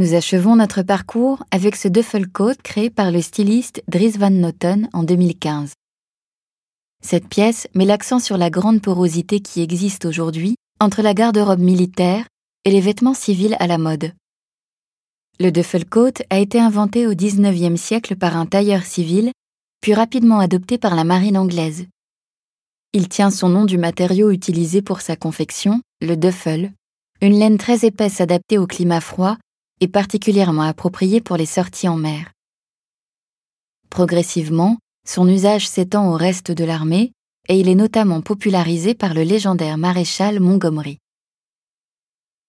Nous achevons notre parcours avec ce duffelcoat créé par le styliste Dries Van Noten en 2015. Cette pièce met l'accent sur la grande porosité qui existe aujourd'hui entre la garde-robe militaire et les vêtements civils à la mode. Le duffelcoat a été inventé au XIXe siècle par un tailleur civil, puis rapidement adopté par la marine anglaise. Il tient son nom du matériau utilisé pour sa confection, le duffel, une laine très épaisse adaptée au climat froid et particulièrement appropriée pour les sorties en mer. Progressivement, son usage s'étend au reste de l'armée et il est notamment popularisé par le légendaire maréchal Montgomery.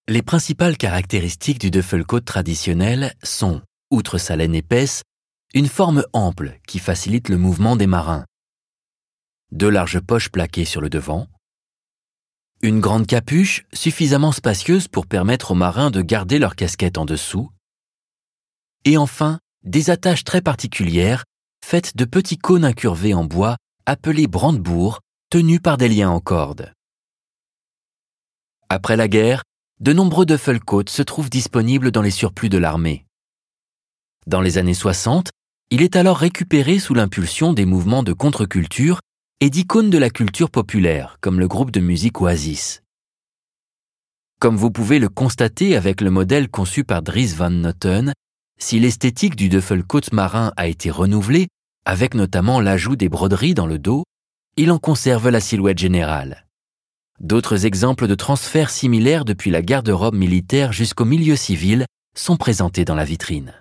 Les principales caractéristiques du duffelcoat traditionnel sont, outre sa laine épaisse, une forme ample qui facilite le mouvement des marins, deux larges poches plaquées sur le devant, une grande capuche suffisamment spacieuse pour permettre aux marins de garder leur casquette en dessous, et enfin des attaches très particulières faites de petits cônes incurvés en bois appelés brandebourgs tenus par des liens en corde. Après la guerre, de nombreux duffelcoats se trouvent disponibles dans les surplus de l'armée. Dans les années 60, il est alors récupéré sous l'impulsion des mouvements de contre-culture et d'icônes de la culture populaire, comme le groupe de musique Oasis. Comme vous pouvez le constater avec le modèle conçu par Dries Van Noten, si l'esthétique du duffelcoat marin a été renouvelée, avec notamment l'ajout des broderies dans le dos, il en conserve la silhouette générale. D'autres exemples de transferts similaires depuis la garde-robe militaire jusqu'au milieu civil sont présentés dans la vitrine.